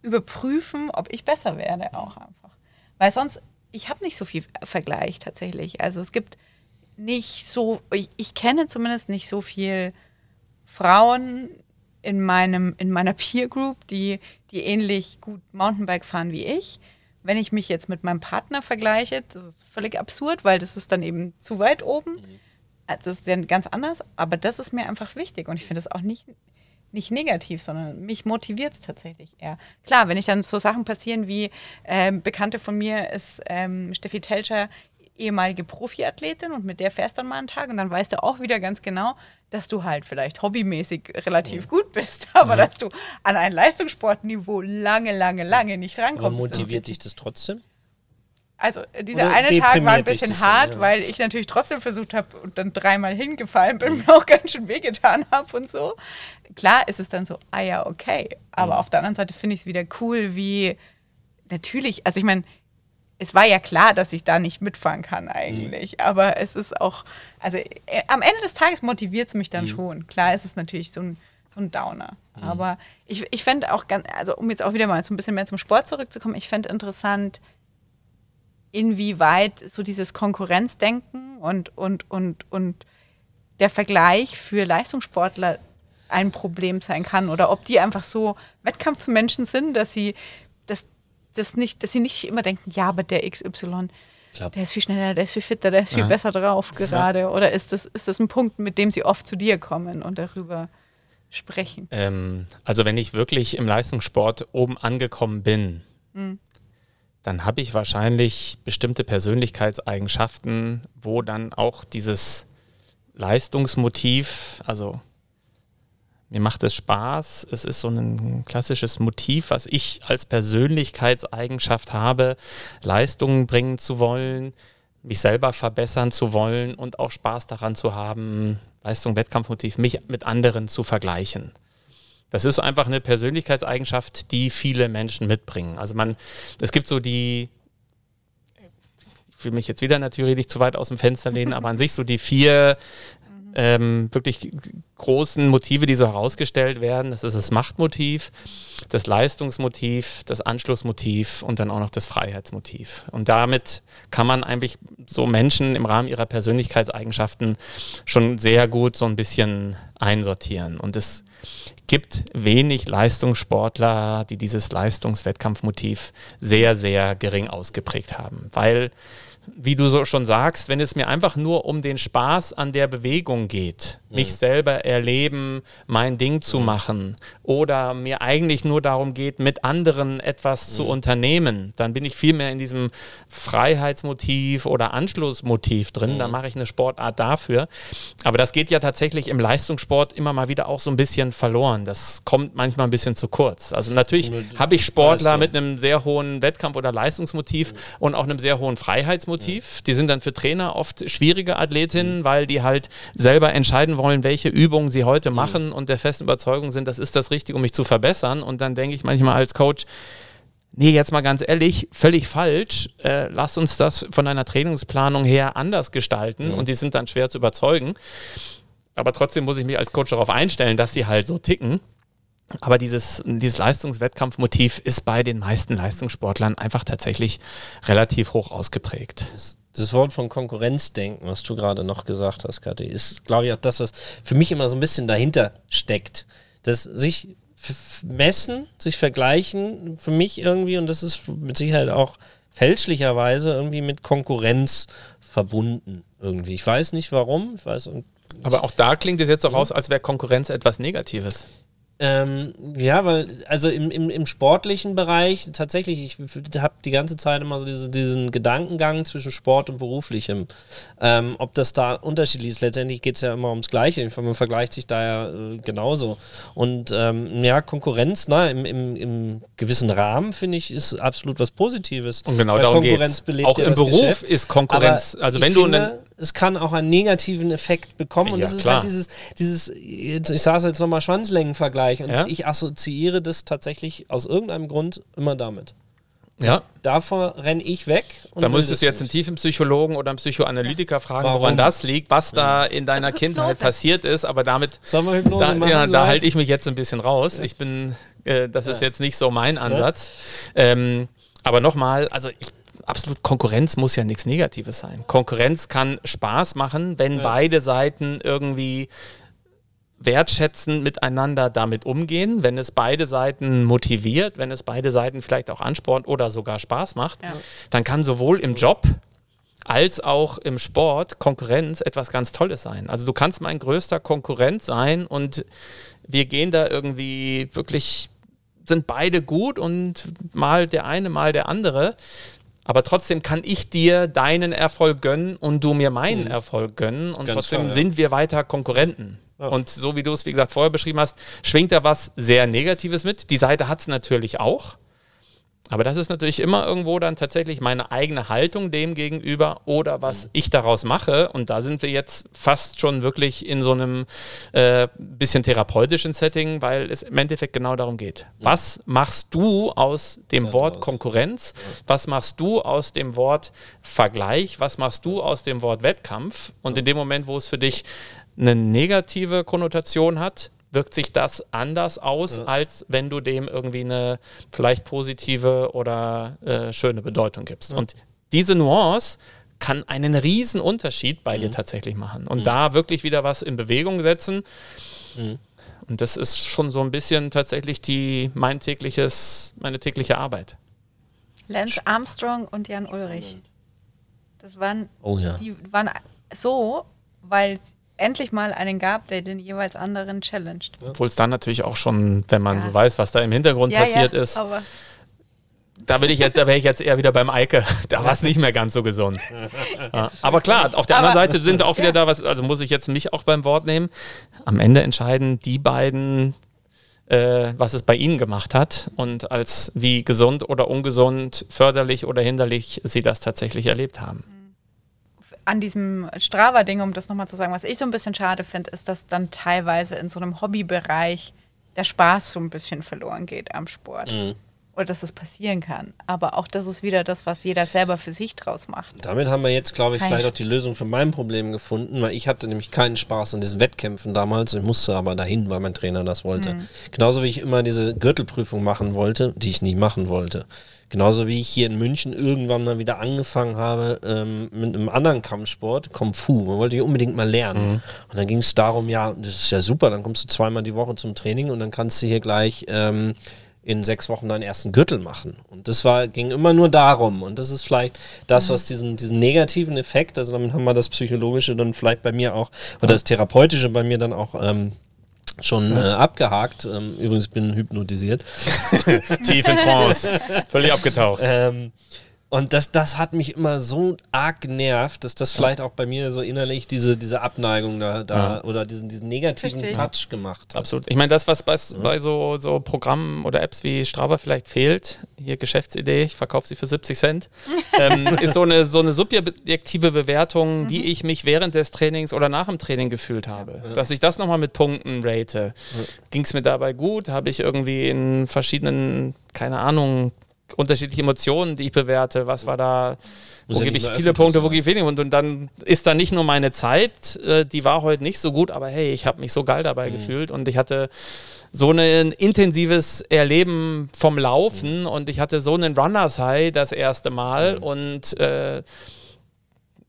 überprüfen, ob ich besser werde auch einfach. Weil sonst, ich habe nicht so viel Vergleich tatsächlich. Also es gibt nicht so, ich, ich kenne zumindest nicht so viel Frauen in meinem, in meiner Peer Group, die, die ähnlich gut Mountainbike fahren wie ich. Wenn ich mich jetzt mit meinem Partner vergleiche, das ist völlig absurd, weil das ist dann eben zu weit oben. Also Das ist ja ganz anders, aber das ist mir einfach wichtig und ich finde das auch nicht, nicht negativ, sondern mich motiviert es tatsächlich eher. Klar, wenn ich dann so Sachen passieren wie ähm, Bekannte von mir ist ähm, Steffi Telcher, ehemalige Profiathletin und mit der fährst dann mal einen Tag und dann weißt du auch wieder ganz genau, dass du halt vielleicht hobbymäßig relativ gut bist, aber dass du an ein Leistungssportniveau lange, lange, lange nicht Aber rankommst. motiviert dich das trotzdem? Also dieser Oder eine Tag war ein bisschen das dann, hart, ja? weil ich natürlich trotzdem versucht habe und dann dreimal hingefallen bin, mir auch ganz schön wehgetan habe und so. Klar ist es dann so, ah ja, okay. Aber auf der anderen Seite finde ich es wieder cool, wie natürlich, also ich meine, es war ja klar, dass ich da nicht mitfahren kann eigentlich. Aber es ist auch, also äh, am Ende des Tages motiviert es mich dann schon. Klar ist es natürlich so ein, so ein Downer. Aber ich, ich fände auch ganz, also um jetzt auch wieder mal so ein bisschen mehr zum Sport zurückzukommen, ich fände interessant, inwieweit so dieses Konkurrenzdenken und, und, und, und der Vergleich für Leistungssportler ein Problem sein kann oder ob die einfach so Wettkampfsmenschen sind, dass sie das, das nicht, dass sie nicht immer denken, ja, aber der XY, Klar. der ist viel schneller, der ist viel fitter, der ist viel Ja. besser drauf gerade. Oder ist das, ist das ein Punkt, mit dem sie oft zu dir kommen und darüber sprechen? Ähm, also wenn ich wirklich im Leistungssport oben angekommen bin, dann habe ich wahrscheinlich bestimmte Persönlichkeitseigenschaften, wo dann auch dieses Leistungsmotiv, also mir macht es Spaß, es ist so ein klassisches Motiv, was ich als Persönlichkeitseigenschaft habe, Leistungen bringen zu wollen, mich selber verbessern zu wollen und auch Spaß daran zu haben, Leistung, Wettkampfmotiv, mich mit anderen zu vergleichen. Das ist einfach eine Persönlichkeitseigenschaft, die viele Menschen mitbringen. Also man, es gibt so die, ich will mich jetzt wieder natürlich nicht zu weit aus dem Fenster lehnen, aber an sich so die vier ähm, wirklich großen Motive, die so herausgestellt werden. Das ist das Machtmotiv, das Leistungsmotiv, das Anschlussmotiv und dann auch noch das Freiheitsmotiv. Und damit kann man eigentlich so Menschen im Rahmen ihrer Persönlichkeitseigenschaften schon sehr gut so ein bisschen einsortieren. Und es gibt wenig Leistungssportler, die dieses Leistungswettkampfmotiv sehr, sehr gering ausgeprägt haben, weil wie du so schon sagst, wenn es mir einfach nur um den Spaß an der Bewegung geht, mich selber erleben, mein Ding zu machen oder mir eigentlich nur darum geht, mit anderen etwas zu unternehmen, dann bin ich viel mehr in diesem Freiheitsmotiv oder Anschlussmotiv drin. Dann mache ich eine Sportart dafür. Aber das geht ja tatsächlich im Leistungssport immer mal wieder auch so ein bisschen verloren. Das kommt manchmal ein bisschen zu kurz. Also natürlich habe ich Sportler mit einem sehr hohen Wettkampf- oder Leistungsmotiv und auch einem sehr hohen Freiheitsmotiv. Die sind dann für Trainer oft schwierige Athletinnen, weil die halt selber entscheiden wollen, welche Übungen sie heute machen und der festen Überzeugung sind, das ist das Richtige, um mich zu verbessern. Und dann denke ich manchmal als Coach, Nee, jetzt mal ganz ehrlich, völlig falsch. Äh, lass uns das von einer Trainingsplanung her anders gestalten und die sind dann schwer zu überzeugen. Aber trotzdem muss ich mich als Coach darauf einstellen, dass sie halt so ticken. Aber dieses, dieses Leistungswettkampfmotiv ist bei den meisten Leistungssportlern einfach tatsächlich relativ hoch ausgeprägt. Das, das Wort von Konkurrenzdenken, was du gerade noch gesagt hast, Kathi, ist, glaube ich, auch das, was für mich immer so ein bisschen dahinter steckt. Das sich messen, sich vergleichen, für mich irgendwie, und das ist mit Sicherheit auch fälschlicherweise irgendwie mit Konkurrenz verbunden irgendwie. Ich weiß nicht warum, ich weiß, Aber auch da klingt es jetzt auch raus, als wäre Konkurrenz etwas Negatives. Ähm, ja, weil, also im, im, im sportlichen Bereich tatsächlich, ich habe die ganze Zeit immer so diese, diesen Gedankengang zwischen Sport und beruflichem. Ähm, ob das da unterschiedlich ist, letztendlich geht es ja immer ums Gleiche. Man vergleicht sich da ja äh, genauso. Und ähm, ja, Konkurrenz, na, im, im, im gewissen Rahmen, finde ich, ist absolut was Positives. Und genau darum geht es. Auch im Beruf Geschäft. ist Konkurrenz. Aber also wenn du finde, es kann auch einen negativen Effekt bekommen. Und ja, es ist klar. halt dieses, dieses, ich es jetzt nochmal, Schwanzlängenvergleich. Und ja? ich assoziiere das tatsächlich aus irgendeinem Grund immer damit. Ja. Davor renne ich weg. da müsstest du jetzt einen tiefen Psychologen oder einen Psychoanalytiker fragen, Warum? woran das liegt, was da in deiner Kindheit passiert ist. Aber damit, wir Hypnose da, ja, da halte ich mich jetzt ein bisschen raus. Ich bin, äh, das ist jetzt nicht so mein Ansatz. Ähm, aber nochmal, also ich absolut Konkurrenz muss ja nichts Negatives sein. Konkurrenz kann Spaß machen, wenn ja. beide Seiten irgendwie wertschätzend miteinander damit umgehen, wenn es beide Seiten motiviert, wenn es beide Seiten vielleicht auch anspornt oder sogar Spaß macht, ja. dann kann sowohl im Job als auch im Sport Konkurrenz etwas ganz Tolles sein. Also du kannst mein größter Konkurrent sein und wir gehen da irgendwie wirklich sind beide gut und mal der eine, mal der andere. Aber trotzdem kann ich dir deinen Erfolg gönnen und du mir meinen mhm. Erfolg gönnen. Und Ganz trotzdem klar, ja. sind wir weiter Konkurrenten. Ja. Und so wie du es, wie gesagt, vorher beschrieben hast, schwingt da was sehr Negatives mit. Die Seite hat es natürlich auch. Aber das ist natürlich immer irgendwo dann tatsächlich meine eigene Haltung dem gegenüber oder was mhm. ich daraus mache. Und da sind wir jetzt fast schon wirklich in so einem äh, bisschen therapeutischen Setting, weil es im Endeffekt genau darum geht. Was machst du aus dem ja, Wort Konkurrenz? Was machst du aus dem Wort Vergleich? Was machst du aus dem Wort Wettkampf? Und in dem Moment, wo es für dich eine negative Konnotation hat, wirkt sich das anders aus, ja. als wenn du dem irgendwie eine vielleicht positive oder äh, schöne Bedeutung gibst. Ja. Und diese Nuance kann einen riesen Unterschied bei mhm. dir tatsächlich machen und mhm. da wirklich wieder was in Bewegung setzen. Mhm. Und das ist schon so ein bisschen tatsächlich die mein tägliches, meine tägliche Arbeit. Lance Armstrong und Jan Ulrich. Das waren, oh ja. die waren so, weil endlich mal einen gab, der den jeweils anderen challenged. Obwohl es dann natürlich auch schon, wenn man ja. so weiß, was da im Hintergrund ja, passiert ja, ist. da will ich jetzt, da wäre ich jetzt eher wieder beim Eike. Da war es nicht mehr ganz so gesund. Aber klar, auf der anderen Seite sind auch wieder da was, also muss ich jetzt mich auch beim Wort nehmen. Am Ende entscheiden die beiden, äh, was es bei ihnen gemacht hat und als wie gesund oder ungesund, förderlich oder hinderlich sie das tatsächlich erlebt haben an diesem Strava-Ding, um das nochmal zu sagen, was ich so ein bisschen schade finde, ist, dass dann teilweise in so einem Hobbybereich der Spaß so ein bisschen verloren geht am Sport. Mhm. Oder dass es passieren kann. Aber auch das ist wieder das, was jeder selber für sich draus macht. Damit haben wir jetzt, glaube ich, Kein vielleicht auch die Lösung für mein Problem gefunden, weil ich hatte nämlich keinen Spaß an diesen Wettkämpfen damals. Ich musste aber dahin, weil mein Trainer das wollte. Mhm. Genauso wie ich immer diese Gürtelprüfung machen wollte, die ich nie machen wollte. Genauso wie ich hier in München irgendwann mal wieder angefangen habe ähm, mit einem anderen Kampfsport, Kung Fu. Man wollte ich unbedingt mal lernen. Mhm. Und dann ging es darum, ja, das ist ja super, dann kommst du zweimal die Woche zum Training und dann kannst du hier gleich ähm, in sechs Wochen deinen ersten Gürtel machen. Und das war, ging immer nur darum. Und das ist vielleicht das, was diesen, diesen negativen Effekt, also damit haben wir das Psychologische dann vielleicht bei mir auch, oder das Therapeutische bei mir dann auch ähm, schon äh, abgehakt. Ähm, übrigens bin hypnotisiert. Tief in Trance. Völlig abgetaucht. Ähm, und das, das hat mich immer so arg genervt, dass das vielleicht auch bei mir so innerlich diese, diese Abneigung da, da ja. oder diesen, diesen negativen Verstehe. Touch gemacht hat. Absolut. Ich meine, das, was bei, ja. bei so, so Programmen oder Apps wie Strava vielleicht fehlt, hier Geschäftsidee, ich verkaufe sie für 70 Cent, ähm, ist so eine, so eine subjektive Bewertung, mhm. wie ich mich während des Trainings oder nach dem Training gefühlt habe. Ja. Dass ich das nochmal mit Punkten rate. Ging es mir dabei gut? Habe ich irgendwie in verschiedenen, keine Ahnung, unterschiedliche Emotionen, die ich bewerte. Was war da, wo gebe ich viele Punkte, wo gebe ich wenig? Und, und dann ist da nicht nur meine Zeit, äh, die war heute nicht so gut, aber hey, ich habe mich so geil dabei mhm. gefühlt und ich hatte so ein intensives Erleben vom Laufen mhm. und ich hatte so einen Runners High das erste Mal mhm. und äh,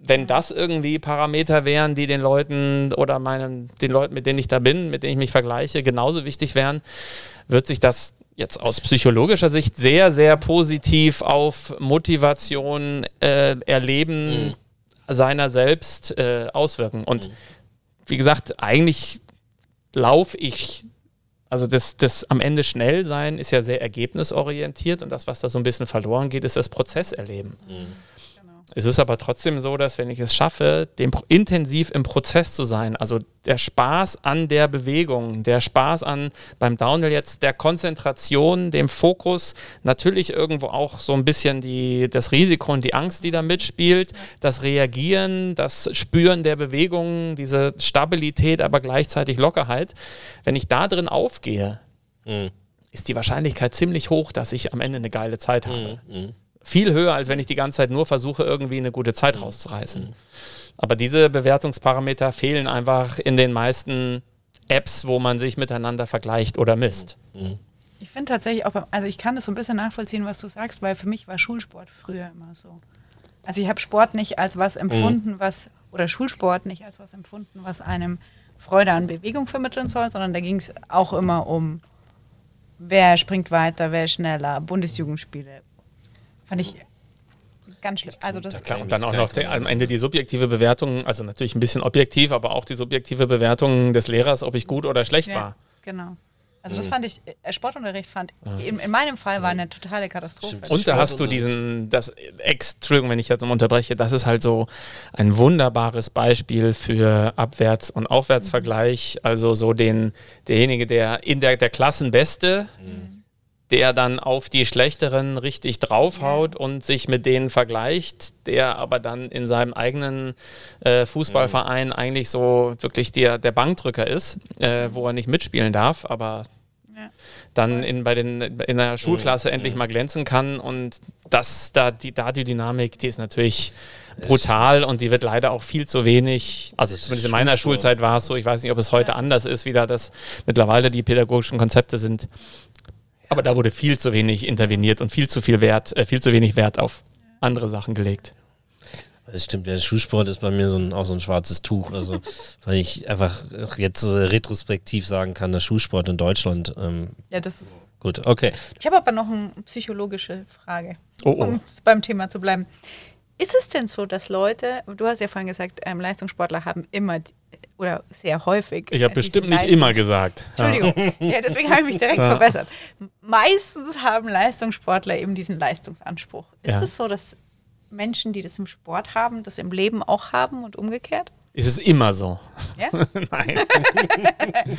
wenn das irgendwie Parameter wären, die den Leuten oder meinen, den Leuten, mit denen ich da bin, mit denen ich mich vergleiche, genauso wichtig wären, wird sich das jetzt aus psychologischer Sicht sehr, sehr positiv auf Motivation, äh, Erleben mhm. seiner selbst äh, auswirken. Und mhm. wie gesagt, eigentlich laufe ich, also das, das am Ende schnell sein ist ja sehr ergebnisorientiert und das, was da so ein bisschen verloren geht, ist das Prozesserleben. Mhm. Es ist aber trotzdem so, dass wenn ich es schaffe, dem, intensiv im Prozess zu sein, also der Spaß an der Bewegung, der Spaß an beim Downhill jetzt der Konzentration, dem Fokus, natürlich irgendwo auch so ein bisschen die, das Risiko und die Angst, die da mitspielt, das Reagieren, das Spüren der Bewegung, diese Stabilität, aber gleichzeitig Lockerheit. Wenn ich da drin aufgehe, mhm. ist die Wahrscheinlichkeit ziemlich hoch, dass ich am Ende eine geile Zeit habe. Mhm. Mhm viel höher, als wenn ich die ganze Zeit nur versuche, irgendwie eine gute Zeit rauszureißen. Aber diese Bewertungsparameter fehlen einfach in den meisten Apps, wo man sich miteinander vergleicht oder misst. Ich finde tatsächlich auch, also ich kann das so ein bisschen nachvollziehen, was du sagst, weil für mich war Schulsport früher immer so. Also ich habe Sport nicht als was empfunden, was, oder Schulsport nicht als was empfunden, was einem Freude an Bewegung vermitteln soll, sondern da ging es auch immer um, wer springt weiter, wer schneller, Bundesjugendspiele, Fand ich ganz schlimm. Also das klar, und dann auch noch der, am Ende die subjektive Bewertung, also natürlich ein bisschen objektiv, aber auch die subjektive Bewertung des Lehrers, ob ich gut oder schlecht ja, war. Genau. Also das mhm. fand ich, äh, Sportunterricht fand, in, in meinem Fall war eine totale Katastrophe. Und da hast du diesen, das, Entschuldigung, wenn ich jetzt unterbreche, das ist halt so ein wunderbares Beispiel für Abwärts- und Aufwärtsvergleich. Also so den, derjenige, der in der, der Klassenbeste mhm der dann auf die Schlechteren richtig draufhaut ja. und sich mit denen vergleicht, der aber dann in seinem eigenen äh, Fußballverein eigentlich so wirklich der, der Bankdrücker ist, äh, wo er nicht mitspielen darf, aber ja. dann in, bei den, in der Schulklasse mhm. endlich mal glänzen kann und das, da, die, da die Dynamik, die ist natürlich brutal und die wird leider auch viel zu wenig, also zumindest in meiner Schulzeit war es so, ich weiß nicht, ob es heute anders ist, wie da das mittlerweile die pädagogischen Konzepte sind, aber da wurde viel zu wenig interveniert und viel zu viel Wert, äh, viel zu wenig Wert auf andere Sachen gelegt. Das stimmt, der Schulsport ist bei mir so ein, auch so ein schwarzes Tuch. Also, weil ich einfach jetzt äh, retrospektiv sagen kann, der Schulsport in Deutschland. Ähm, ja, das ist. Gut, okay. Ich habe aber noch eine psychologische Frage, oh, oh. um beim Thema zu bleiben. Ist es denn so, dass Leute, du hast ja vorhin gesagt, ähm, Leistungssportler haben immer oder sehr häufig. Ich habe bestimmt nicht immer gesagt. Entschuldigung, ja, deswegen habe ich mich direkt ja. verbessert. Meistens haben Leistungssportler eben diesen Leistungsanspruch. Ist ja. es so, dass Menschen, die das im Sport haben, das im Leben auch haben und umgekehrt? Ist es immer so? Ja? Nein.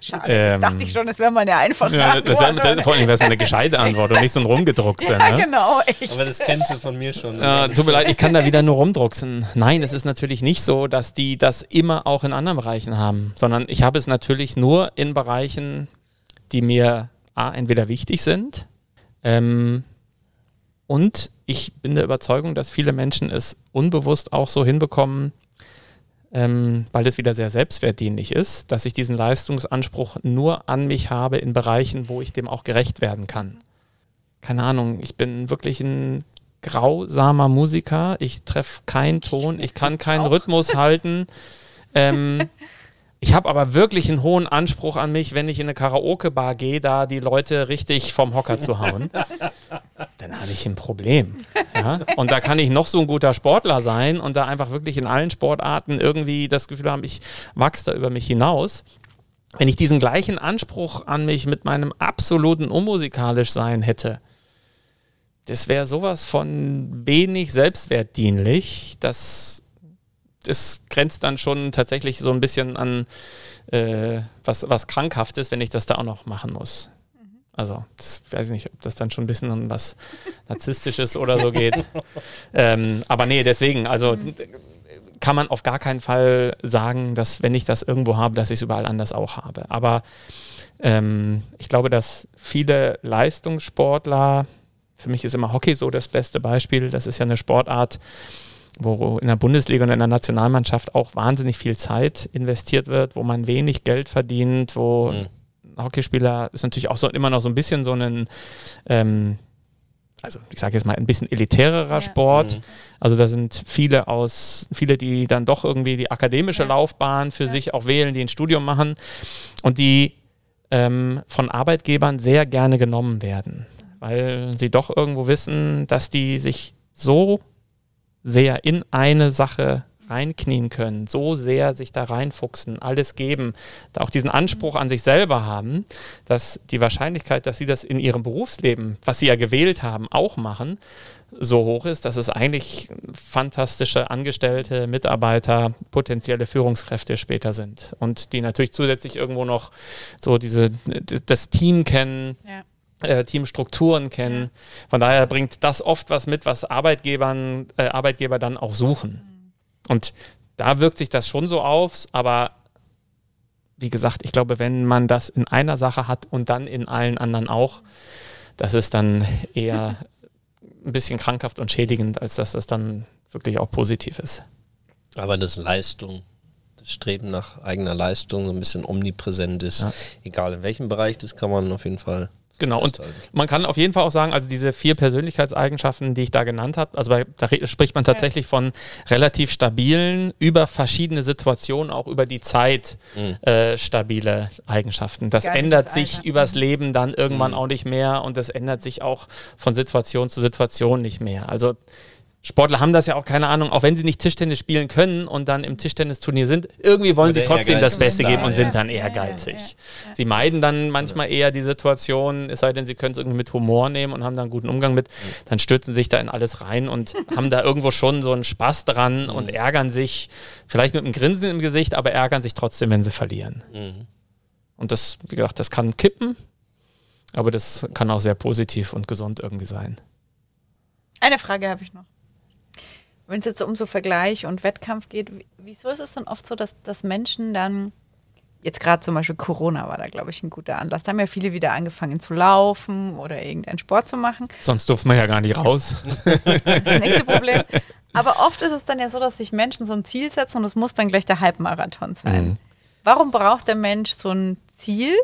Schade. Ähm, dachte ich schon, das wäre mal eine einfache ja, Antwort. Wär, vor allem wäre es eine gescheite Antwort und nicht so ein Rumgedruckse. Ja, ne? genau. Echt. Aber das kennst du von mir schon. Äh, tut mir leid, ich kann da wieder nur rumdrucksen. Nein, es ist natürlich nicht so, dass die das immer auch in anderen Bereichen haben, sondern ich habe es natürlich nur in Bereichen, die mir A, entweder wichtig sind ähm, und ich bin der Überzeugung, dass viele Menschen es unbewusst auch so hinbekommen, ähm, weil das wieder sehr selbstwertdienlich ist, dass ich diesen Leistungsanspruch nur an mich habe in Bereichen, wo ich dem auch gerecht werden kann. Keine Ahnung, ich bin wirklich ein grausamer Musiker, ich treffe keinen Ton, ich kann keinen Rhythmus halten. Ähm, ich habe aber wirklich einen hohen Anspruch an mich, wenn ich in eine Karaoke-Bar gehe, da die Leute richtig vom Hocker zu hauen. Dann habe ich ein Problem. Ja? Und da kann ich noch so ein guter Sportler sein und da einfach wirklich in allen Sportarten irgendwie das Gefühl haben, ich wachse da über mich hinaus. Wenn ich diesen gleichen Anspruch an mich mit meinem absoluten unmusikalisch sein hätte, das wäre sowas von wenig selbstwertdienlich, dass es grenzt dann schon tatsächlich so ein bisschen an äh, was, was Krankhaftes, wenn ich das da auch noch machen muss. Also, das weiß ich nicht, ob das dann schon ein bisschen an was Narzisstisches oder so geht. Ähm, aber nee, deswegen, also kann man auf gar keinen Fall sagen, dass wenn ich das irgendwo habe, dass ich es überall anders auch habe. Aber ähm, ich glaube, dass viele Leistungssportler, für mich ist immer Hockey so das beste Beispiel, das ist ja eine Sportart, wo in der Bundesliga und in der Nationalmannschaft auch wahnsinnig viel Zeit investiert wird, wo man wenig Geld verdient, wo mhm. Hockeyspieler ist natürlich auch so immer noch so ein bisschen so ein, ähm, also ich sage jetzt mal ein bisschen elitärerer ja. Sport. Mhm. Also da sind viele aus, viele, die dann doch irgendwie die akademische ja. Laufbahn für ja. sich auch wählen, die ein Studium machen und die ähm, von Arbeitgebern sehr gerne genommen werden, weil sie doch irgendwo wissen, dass die sich so sehr in eine Sache reinknien können, so sehr sich da reinfuchsen, alles geben, da auch diesen Anspruch an sich selber haben, dass die Wahrscheinlichkeit, dass sie das in ihrem Berufsleben, was sie ja gewählt haben, auch machen, so hoch ist, dass es eigentlich fantastische Angestellte, Mitarbeiter, potenzielle Führungskräfte später sind. Und die natürlich zusätzlich irgendwo noch so diese, das Team kennen. Ja. Äh, Teamstrukturen kennen. Von daher bringt das oft was mit, was Arbeitgebern, äh, Arbeitgeber dann auch suchen. Mhm. Und da wirkt sich das schon so auf, aber wie gesagt, ich glaube, wenn man das in einer Sache hat und dann in allen anderen auch, das ist dann eher ein bisschen krankhaft und schädigend, als dass das dann wirklich auch positiv ist. Aber das Leistung, das Streben nach eigener Leistung so ein bisschen omnipräsent ist, ja. egal in welchem Bereich, das kann man auf jeden Fall Genau, und man kann auf jeden Fall auch sagen, also diese vier Persönlichkeitseigenschaften, die ich da genannt habe, also bei, da spricht man tatsächlich von relativ stabilen, über verschiedene Situationen, auch über die Zeit mhm. äh, stabile Eigenschaften. Das Geiles ändert sich Alter. übers mhm. Leben dann irgendwann mhm. auch nicht mehr und das ändert sich auch von Situation zu Situation nicht mehr. Also Sportler haben das ja auch, keine Ahnung, auch wenn sie nicht Tischtennis spielen können und dann im Tischtennisturnier sind, irgendwie wollen sie trotzdem das Beste geben und sind dann ehrgeizig. Sie meiden dann manchmal eher die Situation, es sei denn, sie können es irgendwie mit Humor nehmen und haben da einen guten Umgang mit, dann stürzen sich da in alles rein und haben da irgendwo schon so einen Spaß dran und mhm. ärgern sich, vielleicht mit einem Grinsen im Gesicht, aber ärgern sich trotzdem, wenn sie verlieren. Mhm. Und das, wie gesagt, das kann kippen, aber das kann auch sehr positiv und gesund irgendwie sein. Eine Frage habe ich noch wenn es jetzt um so Vergleich und Wettkampf geht, wieso ist es dann oft so, dass, dass Menschen dann, jetzt gerade zum Beispiel Corona war da, glaube ich, ein guter Anlass, da haben ja viele wieder angefangen zu laufen oder irgendeinen Sport zu machen. Sonst durfte man ja gar nicht raus. das ist das nächste Problem. Aber oft ist es dann ja so, dass sich Menschen so ein Ziel setzen und es muss dann gleich der Halbmarathon sein. Mhm. Warum braucht der Mensch so ein Ziel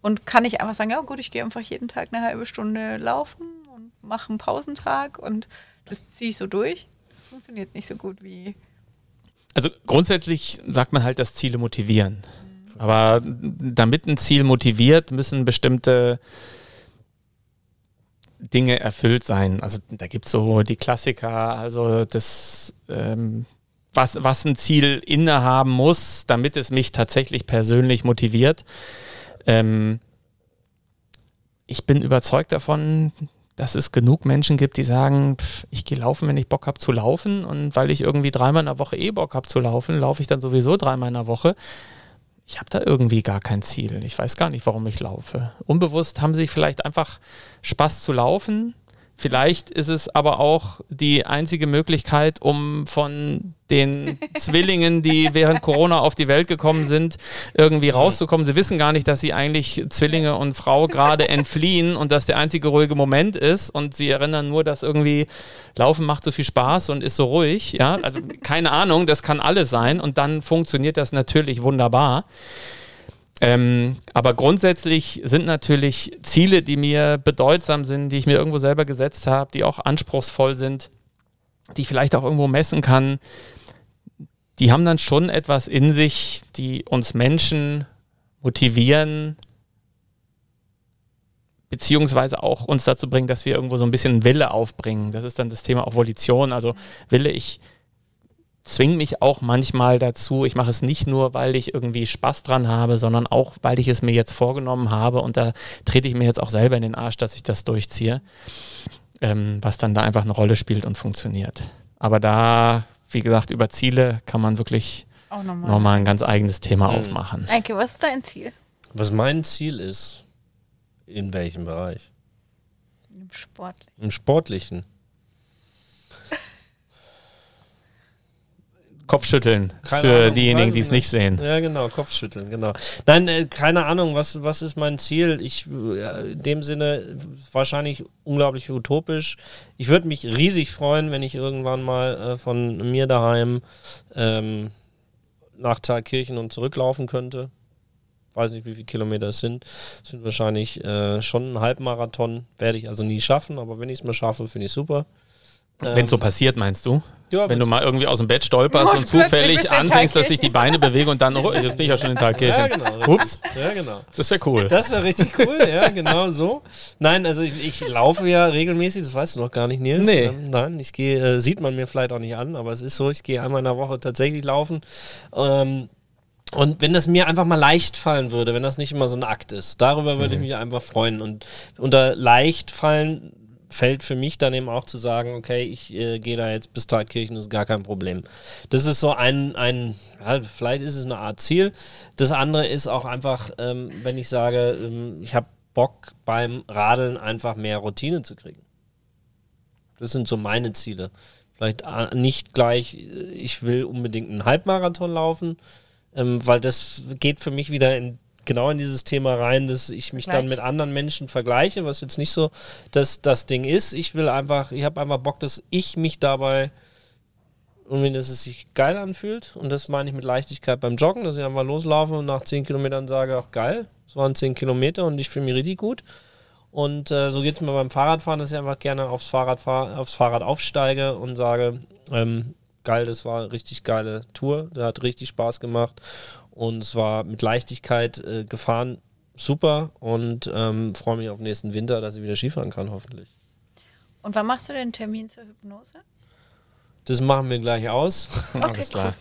und kann ich einfach sagen, ja gut, ich gehe einfach jeden Tag eine halbe Stunde laufen und mache einen Pausentag und das ziehe ich so durch? Funktioniert nicht so gut wie. Also grundsätzlich sagt man halt, dass Ziele motivieren. Mhm. Aber damit ein Ziel motiviert, müssen bestimmte Dinge erfüllt sein. Also da gibt es so die Klassiker, also das, ähm, was, was ein Ziel innehaben muss, damit es mich tatsächlich persönlich motiviert. Ähm, ich bin überzeugt davon, dass es genug Menschen gibt, die sagen, pff, ich gehe laufen, wenn ich Bock habe zu laufen und weil ich irgendwie dreimal in der Woche eh Bock habe zu laufen, laufe ich dann sowieso dreimal in der Woche. Ich habe da irgendwie gar kein Ziel. Ich weiß gar nicht, warum ich laufe. Unbewusst haben sie vielleicht einfach Spaß zu laufen, Vielleicht ist es aber auch die einzige Möglichkeit, um von den Zwillingen, die während Corona auf die Welt gekommen sind, irgendwie rauszukommen. Sie wissen gar nicht, dass sie eigentlich Zwillinge und Frau gerade entfliehen und dass der einzige ruhige Moment ist. Und sie erinnern nur, dass irgendwie Laufen macht so viel Spaß und ist so ruhig. Ja, also keine Ahnung, das kann alles sein. Und dann funktioniert das natürlich wunderbar. Ähm, aber grundsätzlich sind natürlich Ziele, die mir bedeutsam sind, die ich mir irgendwo selber gesetzt habe, die auch anspruchsvoll sind, die ich vielleicht auch irgendwo messen kann, die haben dann schon etwas in sich, die uns Menschen motivieren, beziehungsweise auch uns dazu bringen, dass wir irgendwo so ein bisschen Wille aufbringen. Das ist dann das Thema auch Volition. Also Wille, ich zwinge mich auch manchmal dazu. Ich mache es nicht nur, weil ich irgendwie Spaß dran habe, sondern auch, weil ich es mir jetzt vorgenommen habe und da trete ich mir jetzt auch selber in den Arsch, dass ich das durchziehe, ähm, was dann da einfach eine Rolle spielt und funktioniert. Aber da, wie gesagt, über Ziele kann man wirklich auch nochmal, nochmal ein ganz eigenes Thema mhm. aufmachen. Eike, was ist dein Ziel? Was mein Ziel ist? In welchem Bereich? Im Sportlichen. Im Sportlichen. Kopfschütteln keine für Ahnung, diejenigen, die es nicht sehen. Ja, genau, Kopfschütteln, genau. Nein, äh, keine Ahnung, was, was ist mein Ziel? Ich, äh, in dem Sinne, wahrscheinlich unglaublich utopisch. Ich würde mich riesig freuen, wenn ich irgendwann mal äh, von mir daheim ähm, nach Thalkirchen und zurücklaufen könnte. Weiß nicht, wie viele Kilometer es sind. Es sind wahrscheinlich äh, schon ein Halbmarathon. Werde ich also nie schaffen, aber wenn ich es mal schaffe, finde ich super. Wenn so passiert, meinst du? Ja, Wenn du mal irgendwie aus dem Bett stolperst Oh, und zufällig anfängst, dass sich die. Beine bewegen und dann, oh, jetzt bin ich ja schon in Thalkirchen. Ja, genau. Ups, Ja, genau. das wäre cool. Das wäre richtig cool, ja, genau so. Nein, also ich, ich laufe ja regelmäßig, das weißt du noch gar nicht, Nils. Nee. Ähm, nein, ich gehe, äh, sieht man mir vielleicht auch nicht an, aber es ist so, ich gehe einmal in der Woche tatsächlich laufen. Ähm, und wenn das mir einfach mal leicht fallen würde, wenn das nicht immer so ein Akt ist, darüber würde ich mich einfach freuen. Und unter leicht fallen fällt für mich dann eben auch zu sagen, okay, ich äh, gehe da jetzt bis Thalkirchen, ist gar kein Problem. Das ist so ein, ein ja, vielleicht ist es eine Art Ziel. Das andere ist auch einfach, ähm, wenn ich sage, ähm, ich habe Bock beim Radeln einfach mehr Routine zu kriegen. Das sind so meine Ziele. Vielleicht äh, nicht gleich, äh, ich will unbedingt einen Halbmarathon laufen, ähm, weil das geht für mich wieder in, genau in dieses Thema rein, dass ich mich dann Vergleich. mit anderen Menschen vergleiche, was jetzt nicht so das, das Ding ist. Ich will einfach, ich habe einfach Bock, dass ich mich dabei irgendwie, dass es sich geil anfühlt. Und das meine ich mit Leichtigkeit beim Joggen, dass ich einfach loslaufe und nach 10 Kilometern sage, ach geil, es waren 10 Kilometer und ich fühle mich richtig gut. Und äh, so geht es mir beim Fahrradfahren, dass ich einfach gerne aufs Fahrrad, fahr, aufs Fahrrad aufsteige und sage, ähm, geil, das war eine richtig geile Tour, der hat richtig Spaß gemacht und es war mit Leichtigkeit äh, gefahren, super und ähm, freue mich auf nächsten Winter, dass ich wieder Skifahren kann, hoffentlich. Und wann machst du den Termin zur Hypnose? Das machen wir gleich aus Alles klar.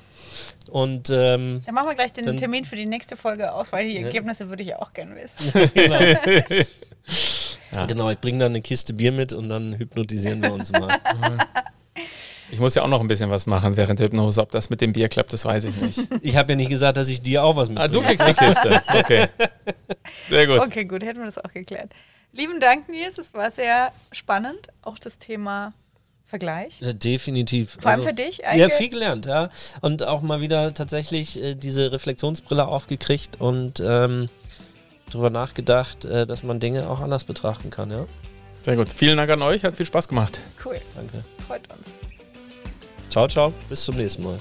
und ähm, Dann machen wir gleich den Dann- Termin für die nächste Folge aus, weil die Ja. Ergebnisse würde ich ja auch gerne wissen. genau. Ja. genau, ich bringe dann eine Kiste Bier mit und dann hypnotisieren wir uns mal. Ich muss ja auch noch ein bisschen was machen während der Hypnose. Ob das mit dem Bier klappt, das weiß ich nicht. Ich habe ja nicht gesagt, dass ich dir auch was Ah, mitbringe. du kriegst die Kiste. Okay. Sehr gut. Okay, gut, hätten wir das auch geklärt. Lieben Dank, Nils. Es war sehr spannend. Auch das Thema Vergleich. Ja, definitiv. Vor allem Also- für dich. Ja, Eike. viel gelernt, ja. Und auch mal wieder tatsächlich äh, diese Reflexionsbrille aufgekriegt und ähm, drüber nachgedacht, äh, dass man Dinge auch anders betrachten kann, ja. Sehr gut. Vielen Dank an euch. Hat viel Spaß gemacht. Cool, Danke. freut uns. Ciao, ciao. Bis zum nächsten Mal.